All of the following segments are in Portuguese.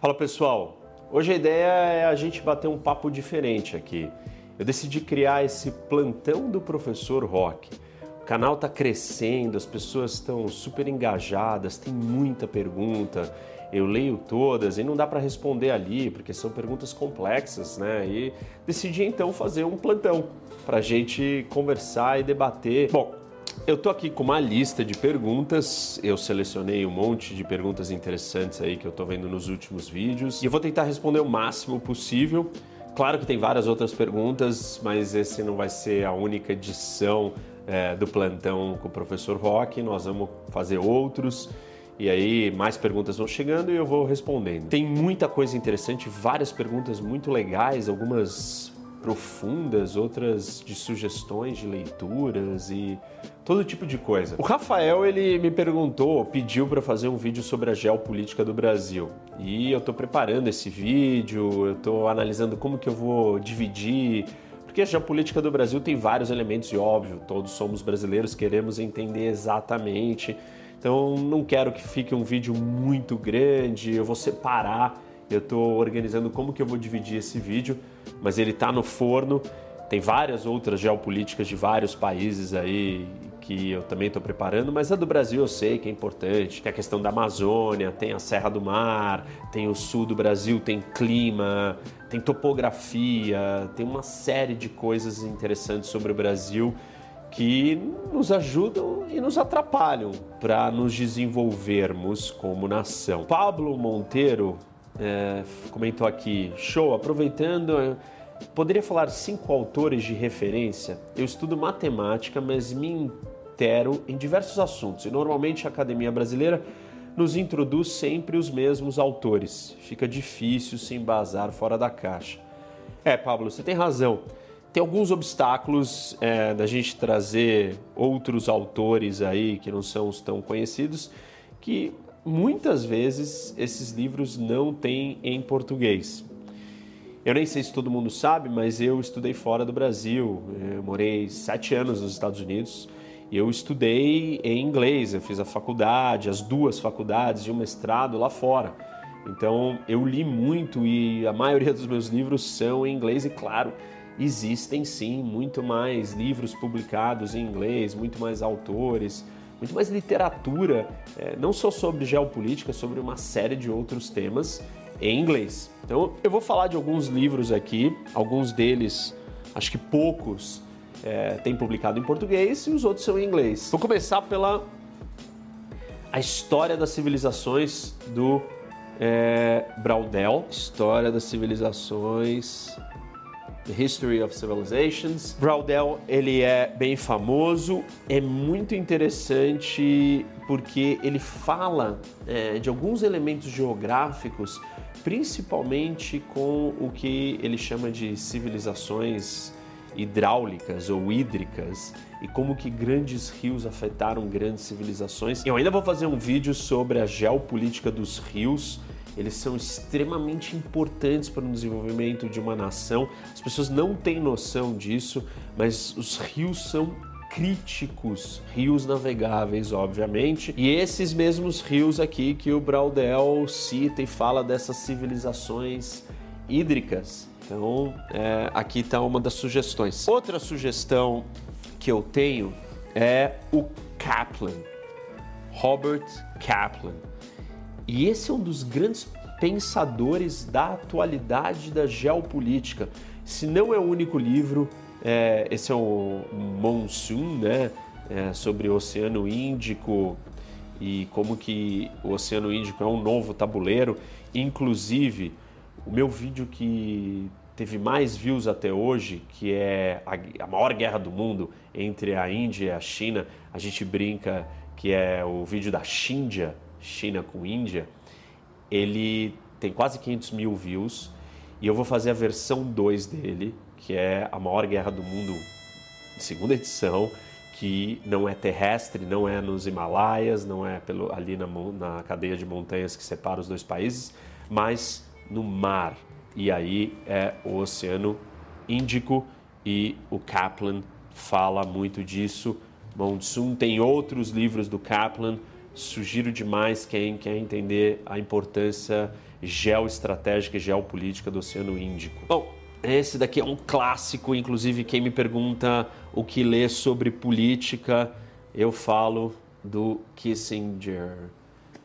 Fala pessoal, hoje a ideia é a gente bater um papo diferente aqui. Eu decidi criar esse plantão do professor Rock. O canal está crescendo, as pessoas estão super engajadas, tem muita pergunta. Eu leio todas e não dá para responder ali porque são perguntas complexas, né? E decidi então fazer um plantão para a gente conversar e debater. Bom, eu tô aqui com uma lista de perguntas. Eu selecionei um monte de perguntas interessantes aí que eu tô vendo nos últimos vídeos e eu vou tentar responder o máximo possível. Claro que tem várias outras perguntas, mas esse não vai ser a única edição é, do plantão com o professor Rock. Nós vamos fazer outros. E aí mais perguntas vão chegando e eu vou respondendo. Tem muita coisa interessante, várias perguntas muito legais, algumas profundas, outras de sugestões de leituras e todo tipo de coisa. O Rafael ele me perguntou, pediu para fazer um vídeo sobre a geopolítica do Brasil e eu estou preparando esse vídeo, eu estou analisando como que eu vou dividir porque a geopolítica do Brasil tem vários elementos e óbvio, todos somos brasileiros, queremos entender exatamente. Então não quero que fique um vídeo muito grande, eu vou separar eu estou organizando como que eu vou dividir esse vídeo, mas ele está no forno. Tem várias outras geopolíticas de vários países aí que eu também estou preparando, mas a do Brasil eu sei que é importante. Tem a questão da Amazônia, tem a Serra do Mar, tem o sul do Brasil, tem clima, tem topografia, tem uma série de coisas interessantes sobre o Brasil que nos ajudam e nos atrapalham para nos desenvolvermos como nação. Pablo Monteiro é, comentou aqui, show, aproveitando, poderia falar cinco autores de referência? Eu estudo matemática, mas me intero em diversos assuntos e normalmente a academia brasileira nos introduz sempre os mesmos autores. Fica difícil se embasar fora da caixa. É, Pablo, você tem razão. Tem alguns obstáculos é, da gente trazer outros autores aí que não são os tão conhecidos que muitas vezes esses livros não têm em português. Eu nem sei se todo mundo sabe, mas eu estudei fora do Brasil. Eu morei sete anos nos Estados Unidos. Eu estudei em inglês. Eu fiz a faculdade, as duas faculdades e o mestrado lá fora. Então eu li muito e a maioria dos meus livros são em inglês. E claro, existem sim muito mais livros publicados em inglês, muito mais autores muito mais literatura, é, não só sobre geopolítica, sobre uma série de outros temas em inglês. Então eu vou falar de alguns livros aqui, alguns deles, acho que poucos, é, têm publicado em português e os outros são em inglês. Vou começar pela a história das civilizações do é, Braudel, História das Civilizações The History of Civilizations. Braudel, ele é bem famoso, é muito interessante porque ele fala é, de alguns elementos geográficos, principalmente com o que ele chama de civilizações hidráulicas ou hídricas e como que grandes rios afetaram grandes civilizações. Eu ainda vou fazer um vídeo sobre a geopolítica dos rios eles são extremamente importantes para o desenvolvimento de uma nação. As pessoas não têm noção disso, mas os rios são críticos, rios navegáveis, obviamente, e esses mesmos rios aqui que o Braudel cita e fala dessas civilizações hídricas. Então, é, aqui está uma das sugestões. Outra sugestão que eu tenho é o Kaplan, Robert Kaplan. E esse é um dos grandes pensadores da atualidade da geopolítica. Se não é o único livro, é, esse é o Monsoon, né? É, sobre o Oceano Índico e como que o Oceano Índico é um novo tabuleiro. Inclusive, o meu vídeo que teve mais views até hoje, que é a, a maior guerra do mundo entre a Índia e a China, a gente brinca que é o vídeo da Xindia, China com Índia, ele tem quase 500 mil views e eu vou fazer a versão 2 dele, que é a maior guerra do mundo, segunda edição, que não é terrestre, não é nos Himalaias, não é pelo, ali na, na cadeia de montanhas que separa os dois países, mas no mar. E aí é o Oceano Índico e o Kaplan fala muito disso. Monsoon tem outros livros do Kaplan, Sugiro demais quem quer entender a importância geoestratégica e geopolítica do Oceano Índico. Bom, esse daqui é um clássico, inclusive quem me pergunta o que ler sobre política, eu falo do Kissinger.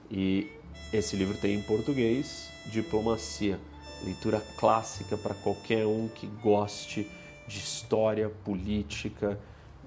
E esse livro tem em português, Diplomacia, leitura clássica para qualquer um que goste de história, política,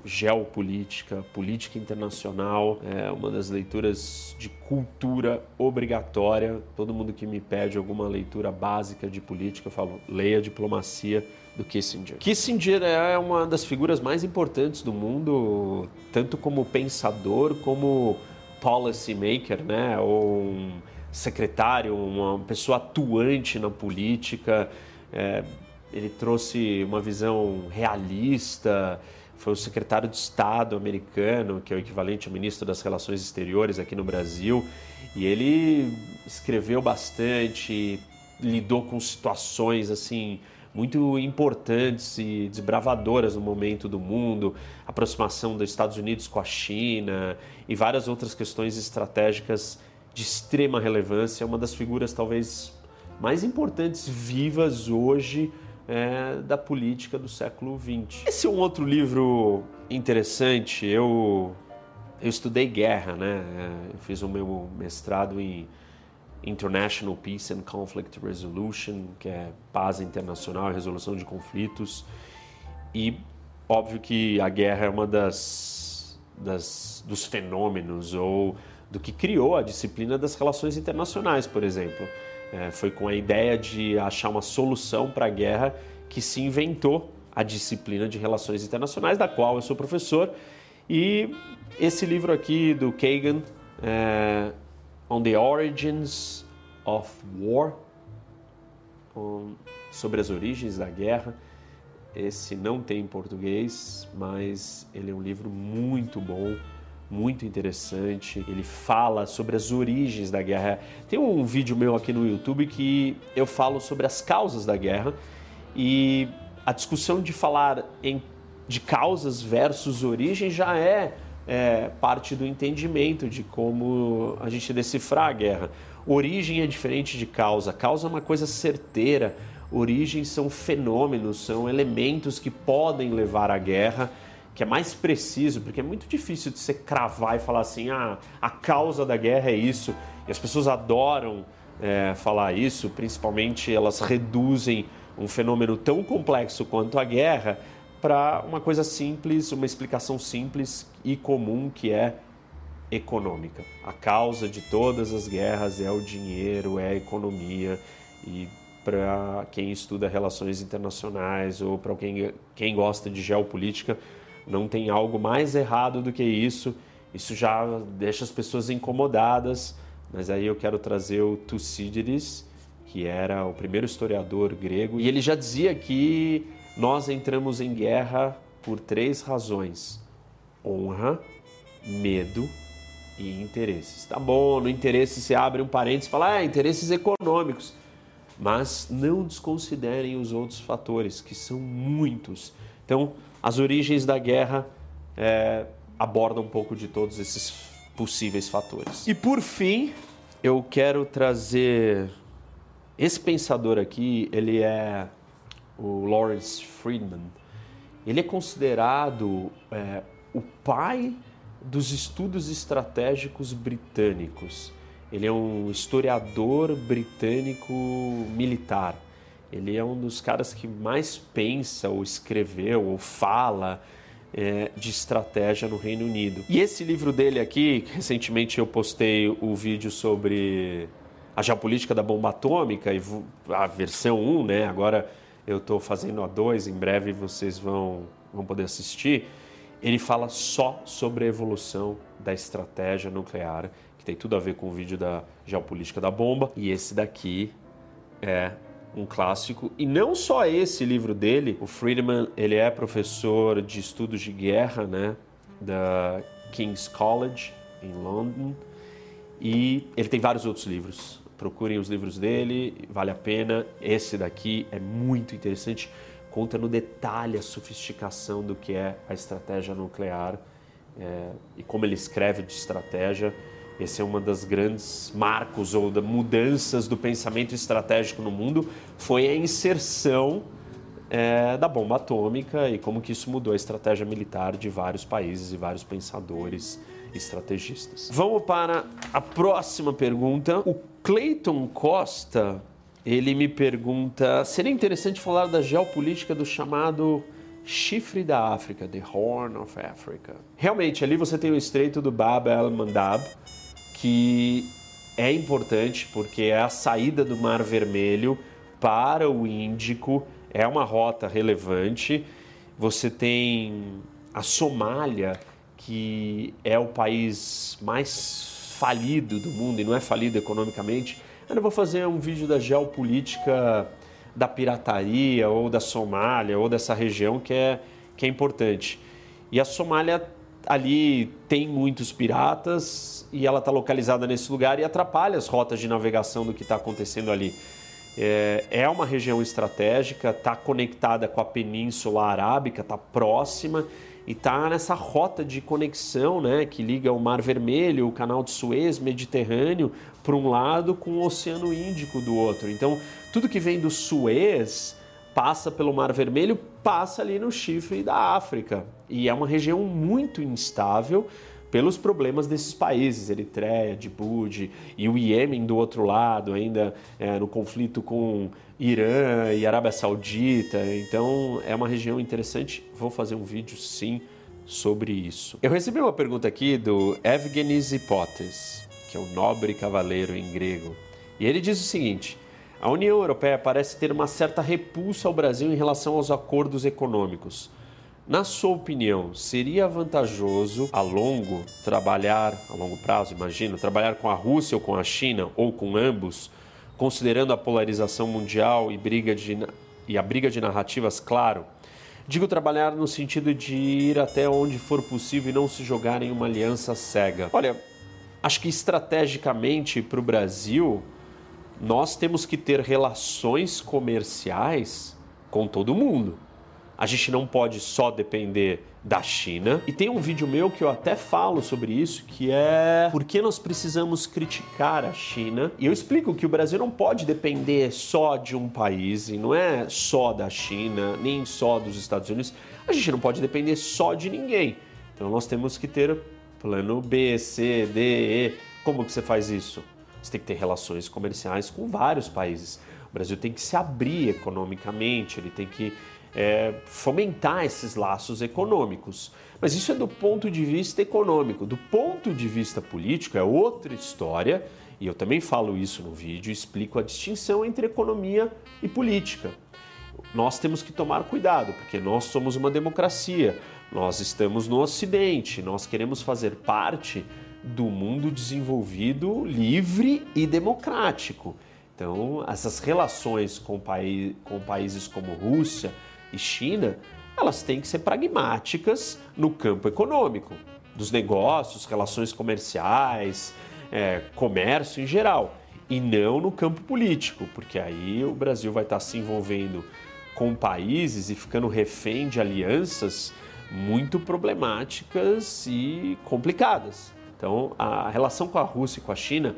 geopolítica, política internacional, é uma das leituras de cultura obrigatória. Todo mundo que me pede alguma leitura básica de política, eu falo, leia Diplomacia do Kissinger. Kissinger é uma das figuras mais importantes do mundo, tanto como pensador como policy maker, né? Ou um secretário, uma pessoa atuante na política. É, ele trouxe uma visão realista, foi o secretário de Estado americano, que é o equivalente ao ministro das Relações Exteriores aqui no Brasil, e ele escreveu bastante, lidou com situações assim muito importantes e desbravadoras no momento do mundo, aproximação dos Estados Unidos com a China e várias outras questões estratégicas de extrema relevância, uma das figuras talvez mais importantes vivas hoje é, da política do século XX. Esse é um outro livro interessante. Eu, eu estudei guerra, né? É, eu fiz o meu mestrado em International Peace and Conflict Resolution, que é paz internacional e resolução de conflitos. E óbvio que a guerra é uma das, das dos fenômenos ou do que criou a disciplina das relações internacionais, por exemplo. É, foi com a ideia de achar uma solução para a guerra que se inventou a disciplina de relações internacionais, da qual eu sou professor. E esse livro aqui do Kagan, é, On the Origins of War, um, sobre as origens da guerra. Esse não tem em português, mas ele é um livro muito bom muito interessante. Ele fala sobre as origens da guerra. Tem um vídeo meu aqui no YouTube que eu falo sobre as causas da guerra e a discussão de falar em, de causas versus origem já é, é parte do entendimento de como a gente decifrar a guerra. Origem é diferente de causa. Causa é uma coisa certeira. Origem são fenômenos, são elementos que podem levar à guerra que é mais preciso, porque é muito difícil de você cravar e falar assim, ah, a causa da guerra é isso. E as pessoas adoram é, falar isso, principalmente elas reduzem um fenômeno tão complexo quanto a guerra para uma coisa simples, uma explicação simples e comum que é econômica. A causa de todas as guerras é o dinheiro, é a economia e para quem estuda relações internacionais ou para quem, quem gosta de geopolítica, não tem algo mais errado do que isso. Isso já deixa as pessoas incomodadas, mas aí eu quero trazer o Tucídides, que era o primeiro historiador grego, e ele já dizia que nós entramos em guerra por três razões: honra, medo e interesses. Tá bom, no interesse você abre um parênteses e fala, ah, interesses econômicos. Mas não desconsiderem os outros fatores, que são muitos. Então, as origens da guerra é, abordam um pouco de todos esses possíveis fatores. E por fim, eu quero trazer esse pensador aqui, ele é o Lawrence Friedman. Ele é considerado é, o pai dos estudos estratégicos britânicos. Ele é um historiador britânico militar. Ele é um dos caras que mais pensa, ou escreveu, ou fala é, de estratégia no Reino Unido. E esse livro dele aqui, recentemente eu postei o vídeo sobre a geopolítica da bomba atômica, a versão 1, né? Agora eu estou fazendo a 2, em breve vocês vão, vão poder assistir. Ele fala só sobre a evolução da estratégia nuclear, que tem tudo a ver com o vídeo da geopolítica da bomba. E esse daqui é um clássico. E não só esse livro dele, o Friedman, ele é professor de estudos de guerra, né, da King's College em London, e ele tem vários outros livros. Procurem os livros dele, vale a pena. Esse daqui é muito interessante, conta no detalhe a sofisticação do que é a estratégia nuclear é, e como ele escreve de estratégia. Esse é uma das grandes marcos ou da mudanças do pensamento estratégico no mundo, foi a inserção é, da bomba atômica e como que isso mudou a estratégia militar de vários países e vários pensadores estrategistas. Vamos para a próxima pergunta. O Clayton Costa, ele me pergunta, seria interessante falar da geopolítica do chamado chifre da África, the Horn of Africa. Realmente, ali você tem o Estreito do Bab el-Mandab, que é importante porque é a saída do Mar Vermelho para o Índico, é uma rota relevante. Você tem a Somália, que é o país mais falido do mundo e não é falido economicamente. Eu não vou fazer um vídeo da geopolítica da pirataria ou da Somália ou dessa região que é, que é importante. E a Somália ali tem muitos piratas e ela está localizada nesse lugar e atrapalha as rotas de navegação do que está acontecendo ali. É, é uma região estratégica, está conectada com a Península Arábica, está próxima e está nessa rota de conexão né, que liga o Mar Vermelho, o Canal de Suez, Mediterrâneo, por um lado, com o Oceano Índico do outro. Então, tudo que vem do Suez passa pelo Mar Vermelho, passa ali no chifre da África. E é uma região muito instável pelos problemas desses países, Eritreia, Djibouti e o Iêmen do outro lado, ainda é, no conflito com Irã e Arábia Saudita. Então é uma região interessante. Vou fazer um vídeo sim sobre isso. Eu recebi uma pergunta aqui do Evgenis Hipotes, que é o nobre cavaleiro em grego. E ele diz o seguinte: a União Europeia parece ter uma certa repulsa ao Brasil em relação aos acordos econômicos. Na sua opinião, seria vantajoso a longo trabalhar, a longo prazo, imagino, trabalhar com a Rússia ou com a China ou com ambos, considerando a polarização mundial e, briga de, e a briga de narrativas, claro? Digo trabalhar no sentido de ir até onde for possível e não se jogar em uma aliança cega. Olha, acho que estrategicamente para o Brasil nós temos que ter relações comerciais com todo mundo. A gente não pode só depender da China. E tem um vídeo meu que eu até falo sobre isso, que é por que nós precisamos criticar a China. E eu explico que o Brasil não pode depender só de um país, e não é só da China, nem só dos Estados Unidos. A gente não pode depender só de ninguém. Então nós temos que ter plano B, C, D, E. Como que você faz isso? Você tem que ter relações comerciais com vários países. O Brasil tem que se abrir economicamente, ele tem que é, fomentar esses laços econômicos. Mas isso é do ponto de vista econômico. Do ponto de vista político é outra história, e eu também falo isso no vídeo, explico a distinção entre economia e política. Nós temos que tomar cuidado, porque nós somos uma democracia, nós estamos no Ocidente, nós queremos fazer parte do mundo desenvolvido, livre e democrático. Então, essas relações com, paí com países como Rússia e China, elas têm que ser pragmáticas no campo econômico, dos negócios, relações comerciais, é, comércio em geral, e não no campo político, porque aí o Brasil vai estar se envolvendo com países e ficando refém de alianças muito problemáticas e complicadas. Então, a relação com a Rússia e com a China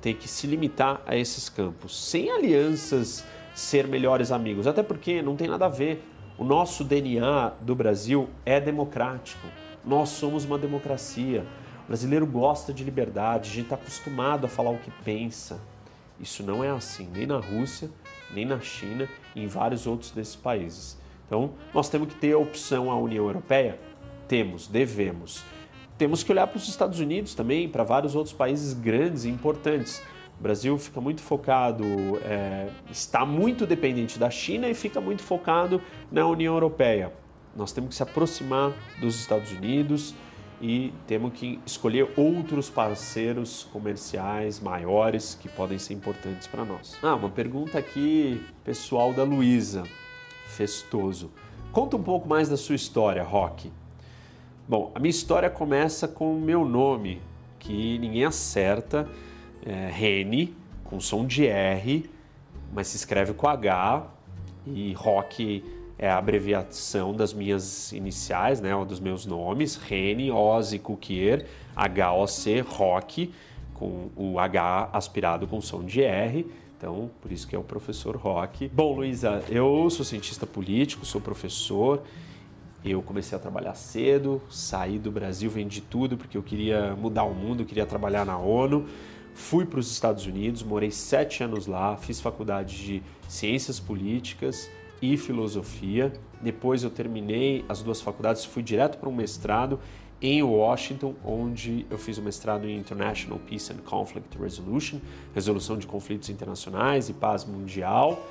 tem que se limitar a esses campos, sem alianças ser melhores amigos, até porque não tem nada a ver. O nosso DNA do Brasil é democrático. Nós somos uma democracia. O brasileiro gosta de liberdade, a gente está acostumado a falar o que pensa. Isso não é assim, nem na Rússia, nem na China e em vários outros desses países. Então, nós temos que ter a opção à União Europeia? Temos, devemos. Temos que olhar para os Estados Unidos também, para vários outros países grandes e importantes. O Brasil fica muito focado, é, está muito dependente da China e fica muito focado na União Europeia. Nós temos que se aproximar dos Estados Unidos e temos que escolher outros parceiros comerciais maiores que podem ser importantes para nós. Ah, uma pergunta aqui pessoal da Luísa Festoso. Conta um pouco mais da sua história, Rock. Bom, a minha história começa com o meu nome, que ninguém acerta, é Rene, com som de R, mas se escreve com H, e Rock é a abreviação das minhas iniciais, né, dos meus nomes, Rene, Ozzy, Cuquier, H-O-C, Rock, com o H aspirado com som de R. Então, por isso que é o professor Rock. Bom, Luísa, eu sou cientista político, sou professor. Eu comecei a trabalhar cedo, saí do Brasil, vendi tudo porque eu queria mudar o mundo, queria trabalhar na ONU. Fui para os Estados Unidos, morei sete anos lá, fiz faculdade de Ciências Políticas e Filosofia. Depois eu terminei as duas faculdades, fui direto para um mestrado em Washington, onde eu fiz o mestrado em International Peace and Conflict Resolution, resolução de conflitos internacionais e paz mundial.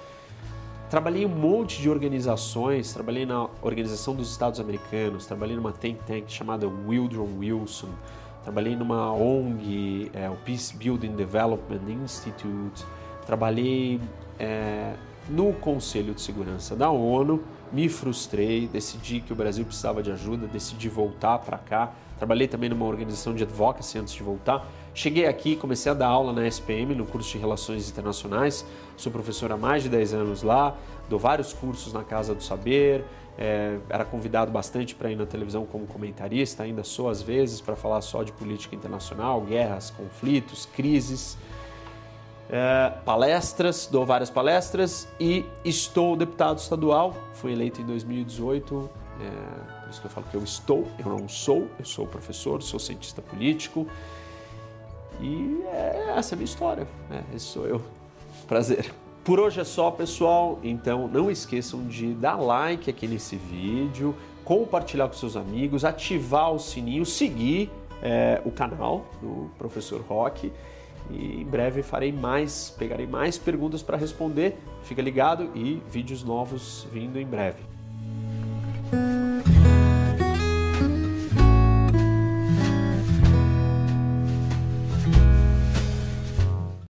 Trabalhei um monte de organizações, trabalhei na Organização dos Estados Americanos, trabalhei numa think tank chamada Wildron Wilson, trabalhei numa ONG, é, o Peace Building Development Institute, trabalhei é, no Conselho de Segurança da ONU, me frustrei, decidi que o Brasil precisava de ajuda, decidi voltar para cá. Trabalhei também numa organização de advocacy antes de voltar. Cheguei aqui, comecei a dar aula na SPM, no curso de Relações Internacionais. Sou professor há mais de 10 anos lá, dou vários cursos na Casa do Saber. É, era convidado bastante para ir na televisão como comentarista, ainda sou às vezes para falar só de política internacional, guerras, conflitos, crises é, palestras, dou várias palestras e estou deputado estadual. Fui eleito em 2018, é, por isso que eu falo que eu estou, eu não sou, eu sou professor, sou cientista político. E é, essa é a minha história, né? esse sou eu. Prazer. Por hoje é só, pessoal. Então não esqueçam de dar like aqui nesse vídeo, compartilhar com seus amigos, ativar o sininho, seguir é, o canal do Professor Rock e em breve farei mais, pegarei mais perguntas para responder. Fica ligado e vídeos novos vindo em breve.